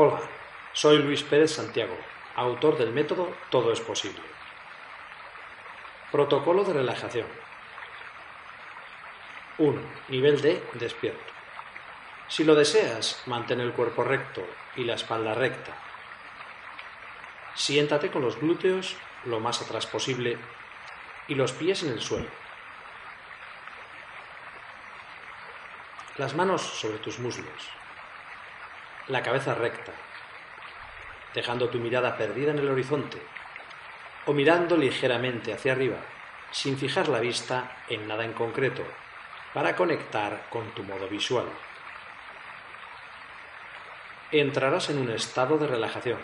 Hola, soy Luis Pérez Santiago, autor del método Todo es posible. Protocolo de relajación. 1. Nivel de despierto. Si lo deseas, mantén el cuerpo recto y la espalda recta. Siéntate con los glúteos lo más atrás posible y los pies en el suelo. Las manos sobre tus muslos. La cabeza recta, dejando tu mirada perdida en el horizonte o mirando ligeramente hacia arriba, sin fijar la vista en nada en concreto, para conectar con tu modo visual. Entrarás en un estado de relajación.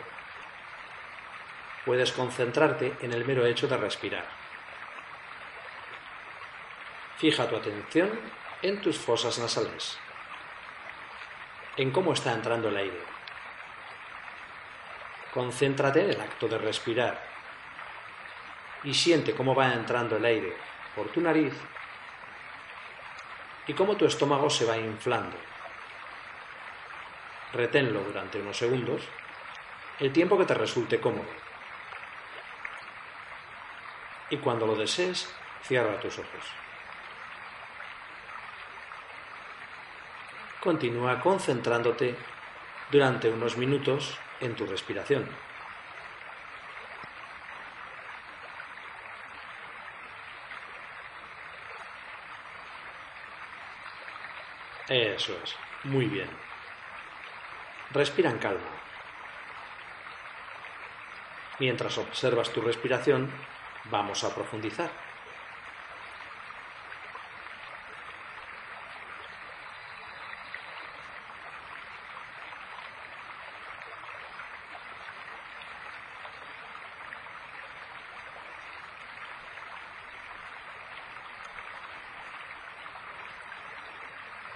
Puedes concentrarte en el mero hecho de respirar. Fija tu atención en tus fosas nasales, en cómo está entrando el aire. Concéntrate en el acto de respirar y siente cómo va entrando el aire por tu nariz y cómo tu estómago se va inflando. Reténlo durante unos segundos, el tiempo que te resulte cómodo. Y cuando lo desees, cierra tus ojos. Continúa concentrándote durante unos minutos en tu respiración. Eso es, muy bien. Respira en calma. Mientras observas tu respiración, vamos a profundizar.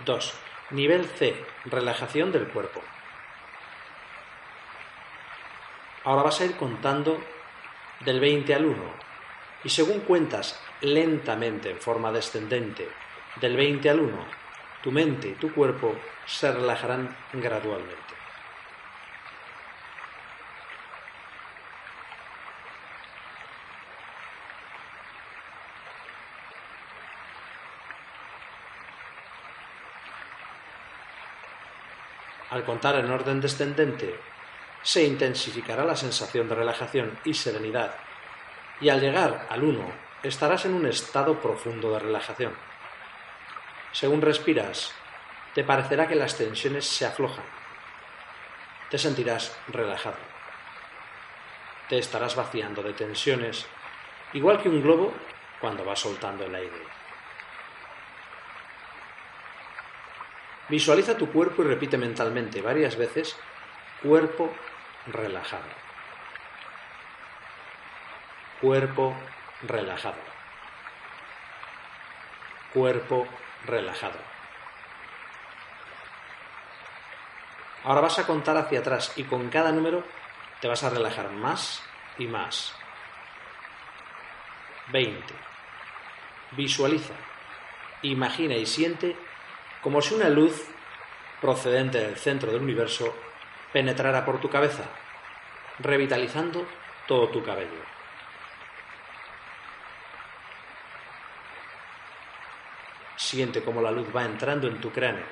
Dos. Nivel C. Relajación del cuerpo. Ahora vas a ir contando del 20 al 1 y según cuentas lentamente en forma descendente del 20 al 1, tu mente y tu cuerpo se relajarán gradualmente. Al contar en orden descendente, se intensificará la sensación de relajación y serenidad, y al llegar al 1 estarás en un estado profundo de relajación. Según respiras, te parecerá que las tensiones se aflojan. Te sentirás relajado. Te estarás vaciando de tensiones, igual que un globo cuando va soltando el aire. Visualiza tu cuerpo y repite mentalmente varias veces cuerpo relajado. Cuerpo relajado. Cuerpo relajado. Ahora vas a contar hacia atrás y con cada número te vas a relajar más y más. 20. Visualiza, imagina y siente como si una luz procedente del centro del universo penetrara por tu cabeza, revitalizando todo tu cabello. Siente cómo la luz va entrando en tu cráneo,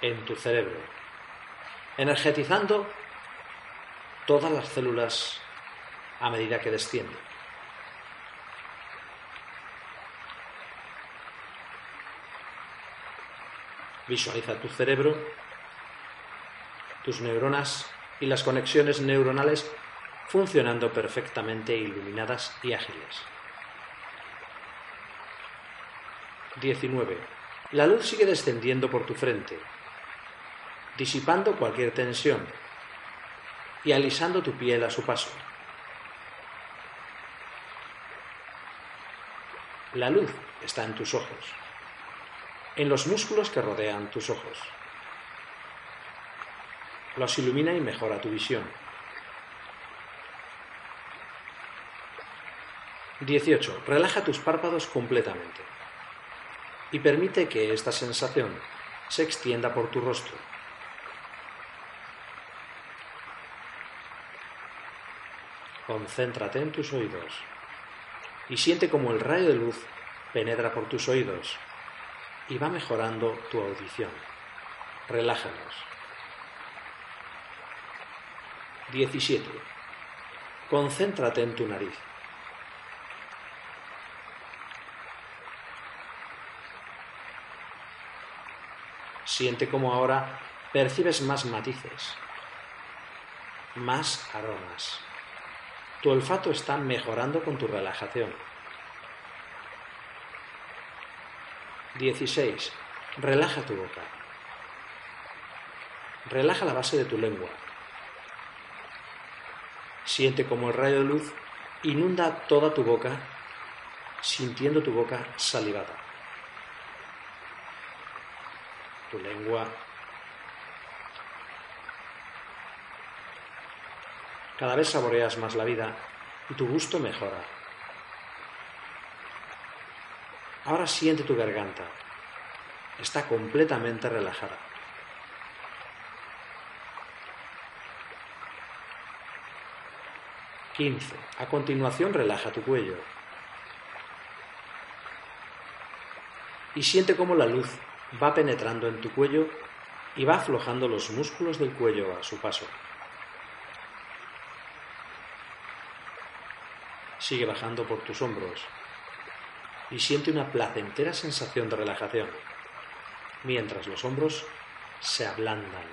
en tu cerebro, energetizando todas las células a medida que desciende. Visualiza tu cerebro, tus neuronas y las conexiones neuronales funcionando perfectamente iluminadas y ágiles. 19. La luz sigue descendiendo por tu frente, disipando cualquier tensión y alisando tu piel a su paso. La luz está en tus ojos, en los músculos que rodean tus ojos. Los ilumina y mejora tu visión. 18. Relaja tus párpados completamente y permite que esta sensación se extienda por tu rostro. Concéntrate en tus oídos y siente como el rayo de luz penetra por tus oídos y va mejorando tu audición. Relájalos. 17. Concéntrate en tu nariz. Siente como ahora percibes más matices, más aromas. Tu olfato está mejorando con tu relajación. 16. Relaja tu boca. Relaja la base de tu lengua. Siente como el rayo de luz inunda toda tu boca, sintiendo tu boca salivada. tu lengua. Cada vez saboreas más la vida y tu gusto mejora. Ahora siente tu garganta. Está completamente relajada. Quince. A continuación relaja tu cuello. Y siente cómo la luz va penetrando en tu cuello y va aflojando los músculos del cuello a su paso. Sigue bajando por tus hombros y siente una placentera sensación de relajación, mientras los hombros se ablandan,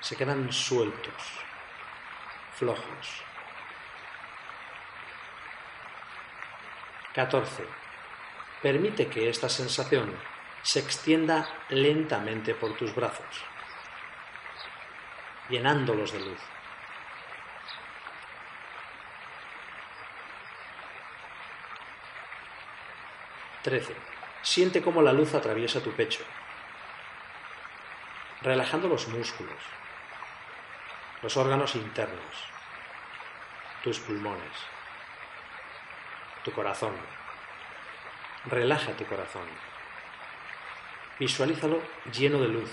se quedan sueltos, flojos. 14. Permite que esta sensación se extienda lentamente por tus brazos, llenándolos de luz. Trece. Siente cómo la luz atraviesa tu pecho, relajando los músculos, los órganos internos, tus pulmones, tu corazón. Relaja tu corazón. Visualízalo lleno de luz.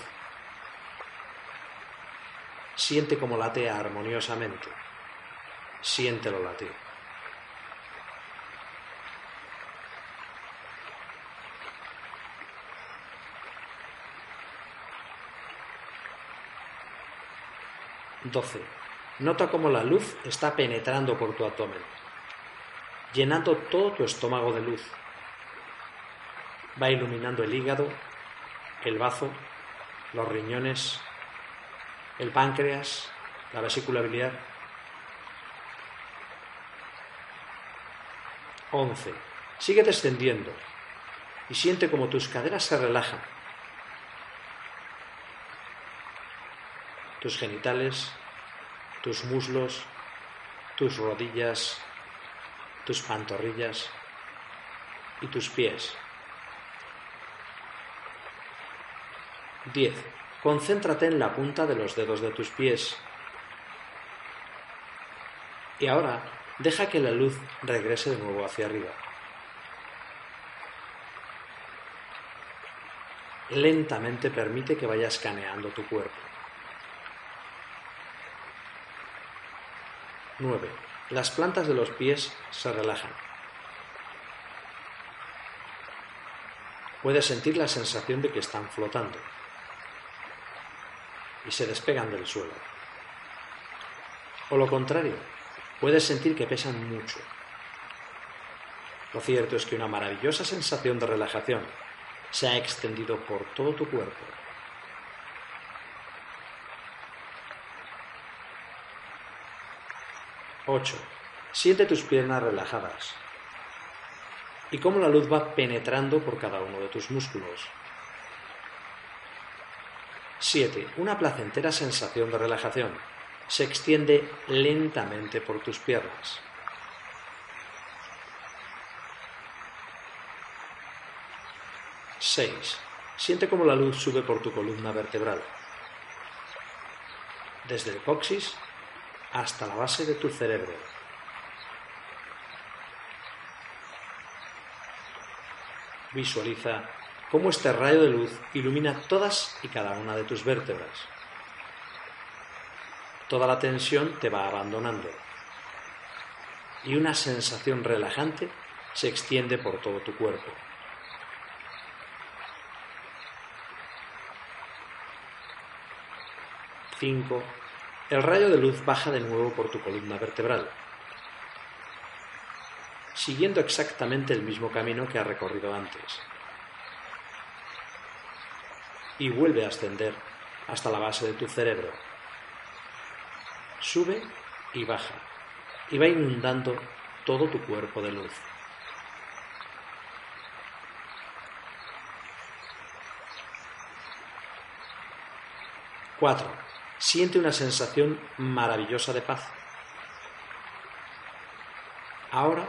Siente cómo late armoniosamente. Siéntelo latir. Doce. Nota cómo la luz está penetrando por tu abdomen, llenando todo tu estómago de luz. Va iluminando el hígado, el bazo, los riñones, el páncreas, la vesícula biliar. 11. Sigue descendiendo y siente como tus caderas se relajan. Tus genitales, tus muslos, tus rodillas, tus pantorrillas y tus pies. 10. Concéntrate en la punta de los dedos de tus pies. Y ahora deja que la luz regrese de nuevo hacia arriba. Lentamente permite que vaya escaneando tu cuerpo. 9. Las plantas de los pies se relajan. Puedes sentir la sensación de que están flotando y se despegan del suelo. O lo contrario, puedes sentir que pesan mucho. Lo cierto es que una maravillosa sensación de relajación se ha extendido por todo tu cuerpo. Ocho. Siente tus piernas relajadas. y cómo la luz va penetrando por cada uno de tus músculos. 7. Una placentera sensación de relajación. Se extiende lentamente por tus piernas. 6. Siente cómo la luz sube por tu columna vertebral, desde el coxis hasta la base de tu cerebro. Visualiza cómo este rayo de luz ilumina todas y cada una de tus vértebras. Toda la tensión te va abandonando y una sensación relajante se extiende por todo tu cuerpo. 5. El rayo de luz baja de nuevo por tu columna vertebral, siguiendo exactamente el mismo camino que ha recorrido antes. Y vuelve a ascender hasta la base de tu cerebro. Sube y baja, y va inundando todo tu cuerpo de luz. Cuatro siente una sensación maravillosa de paz. Ahora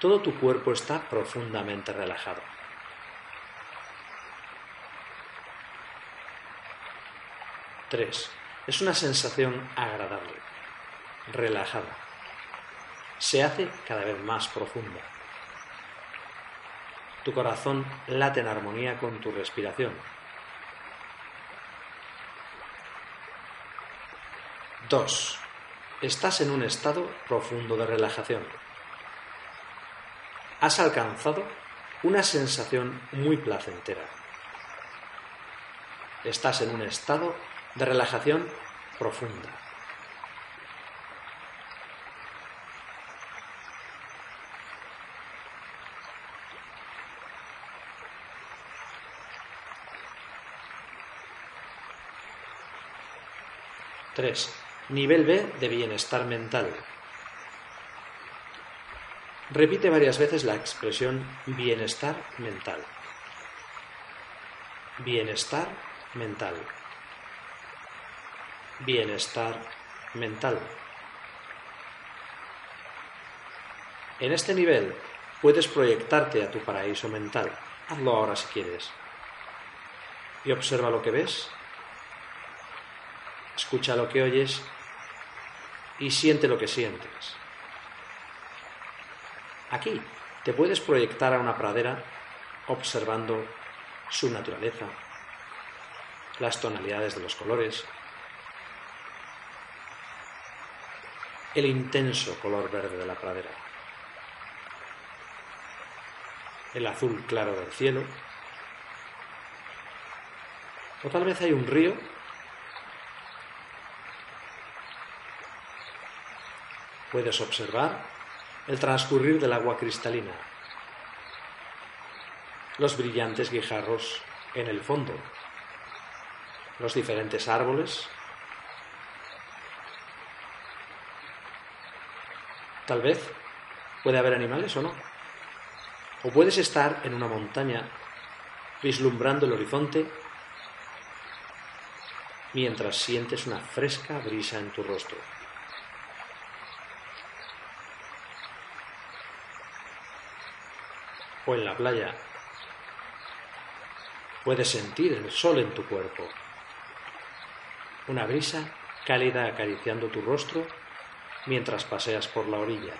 todo tu cuerpo está profundamente relajado. Tres. Es una sensación agradable, relajada. Se hace cada vez más profunda. Tu corazón late en armonía con tu respiración 2. Estás en un estado profundo de relajación. Has alcanzado una sensación muy placentera. Estás en un estado de relajación profunda. Tres. Nivel B de bienestar mental. Repite varias veces la expresión bienestar mental. Bienestar mental. Bienestar mental. En este nivel puedes proyectarte a tu paraíso mental. Hazlo ahora si quieres. Y observa lo que ves. Escucha lo que oyes y siente lo que sientes. Aquí te puedes proyectar a una pradera observando su naturaleza, las tonalidades de los colores, el intenso color verde de la pradera, el azul claro del cielo, o tal vez hay un río Puedes observar el transcurrir del agua cristalina, los brillantes guijarros en el fondo, los diferentes árboles. Tal vez puede haber animales o no. O puedes estar en una montaña vislumbrando el horizonte mientras sientes una fresca brisa en tu rostro. O en la playa. Puedes sentir el sol en tu cuerpo, una brisa cálida acariciando tu rostro mientras paseas por la orilla.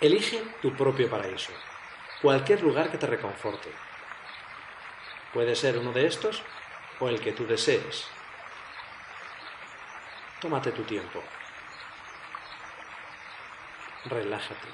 Elige tu propio paraíso, cualquier lugar que te reconforte. Puede ser uno de estos o el que tú desees. Tómate tu tiempo. Relájate.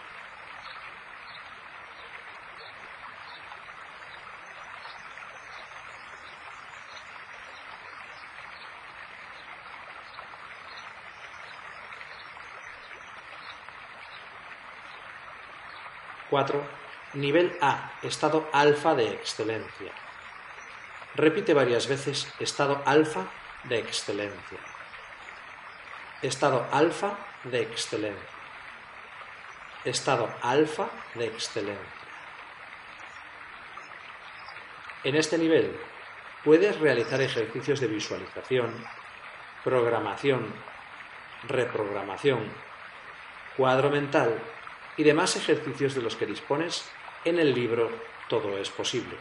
Cuatro. Nivel A, estado alfa de excelencia. Repite varias veces estado alfa de excelencia. Estado alfa de excelencia. Estado alfa de excelencia. En este nivel puedes realizar ejercicios de visualización, programación, reprogramación, cuadro mental y demás ejercicios de los que dispones en el libro Todo es posible.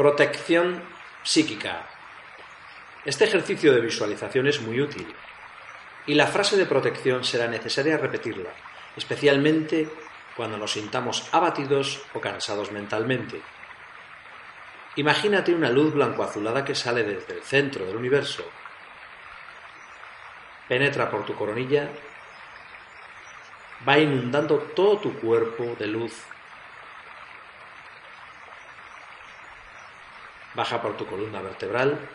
Protección psíquica. Este ejercicio de visualización es muy útil y la frase de protección será necesaria repetirla, especialmente cuando nos sintamos abatidos o cansados mentalmente. Imagínate una luz blanco-azulada que sale desde el centro del universo, penetra por tu coronilla, va inundando todo tu cuerpo de luz, baja por tu columna vertebral,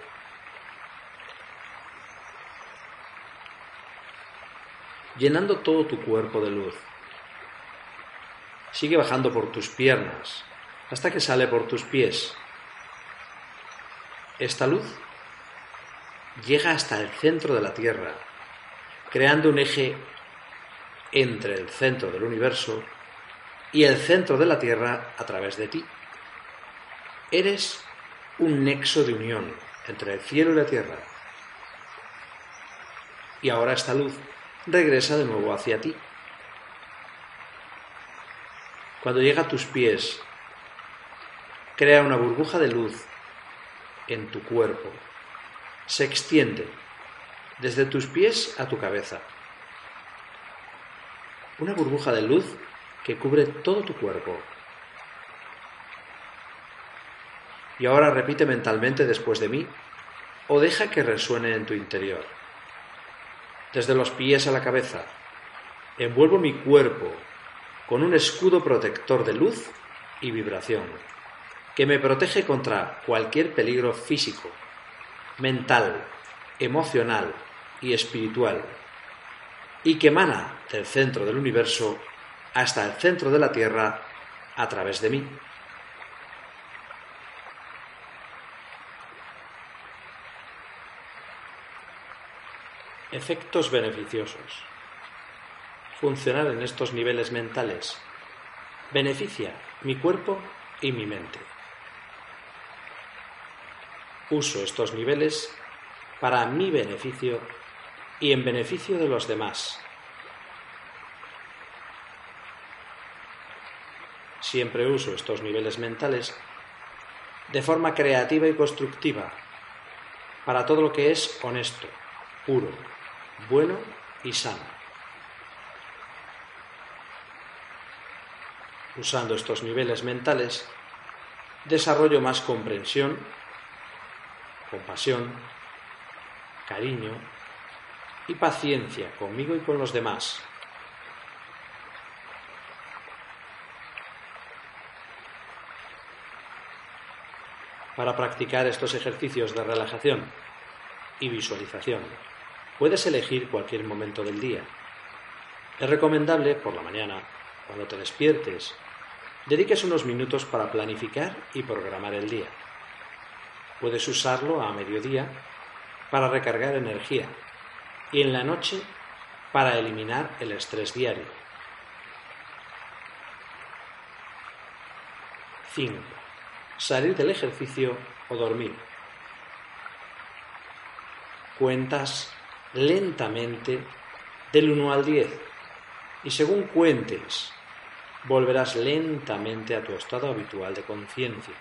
llenando todo tu cuerpo de luz. Sigue bajando por tus piernas hasta que sale por tus pies. Esta luz llega hasta el centro de la Tierra, creando un eje entre el centro del universo y el centro de la Tierra a través de ti. Eres un nexo de unión entre el cielo y la Tierra. Y ahora esta luz regresa de nuevo hacia ti. Cuando llega a tus pies, crea una burbuja de luz en tu cuerpo. Se extiende desde tus pies a tu cabeza. Una burbuja de luz que cubre todo tu cuerpo. Y ahora repite mentalmente después de mí o deja que resuene en tu interior. Desde los pies a la cabeza, envuelvo mi cuerpo con un escudo protector de luz y vibración, que me protege contra cualquier peligro físico, mental, emocional y espiritual, y que emana del centro del universo hasta el centro de la Tierra a través de mí. Efectos beneficiosos funcionar en estos niveles mentales beneficia mi cuerpo y mi mente. Uso estos niveles para mi beneficio y en beneficio de los demás. Siempre uso estos niveles mentales de forma creativa y constructiva para todo lo que es honesto, puro, bueno y sano. Usando estos niveles mentales, desarrollo más comprensión, compasión, cariño y paciencia conmigo y con los demás. Para practicar estos ejercicios de relajación y visualización, puedes elegir cualquier momento del día. Es recomendable por la mañana, cuando te despiertes dediques unos minutos para planificar y programar el día. Puedes usarlo a mediodía para recargar energía y en la noche para eliminar el estrés diario. 5. Salir del ejercicio o dormir. Cuentas lentamente del 1 al 10 y según cuentes volverás lentamente a tu estado habitual de conciencia.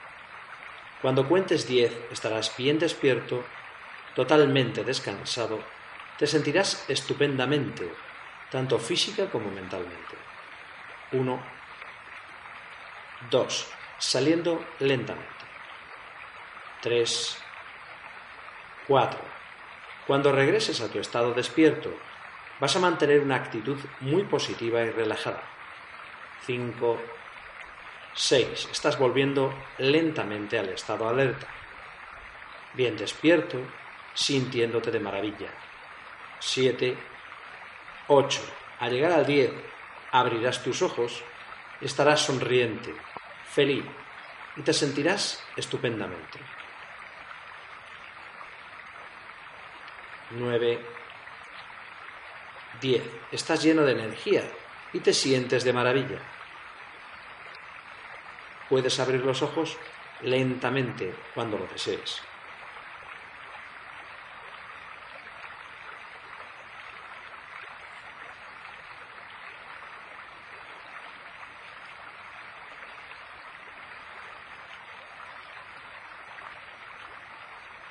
Cuando cuentes diez estarás bien despierto, totalmente descansado, te sentirás estupendamente, tanto física como mentalmente. Uno, dos, saliendo lentamente. Tres, cuatro. Cuando regreses a tu estado despierto, vas a mantener una actitud muy positiva y relajada. 5, 6. Estás volviendo lentamente al estado alerta. Bien despierto, sintiéndote de maravilla. 7, 8. Al llegar al 10, abrirás tus ojos, estarás sonriente, feliz y te sentirás estupendamente. 9, 10. Estás lleno de energía y te sientes de maravilla. Puedes abrir los ojos lentamente cuando lo desees.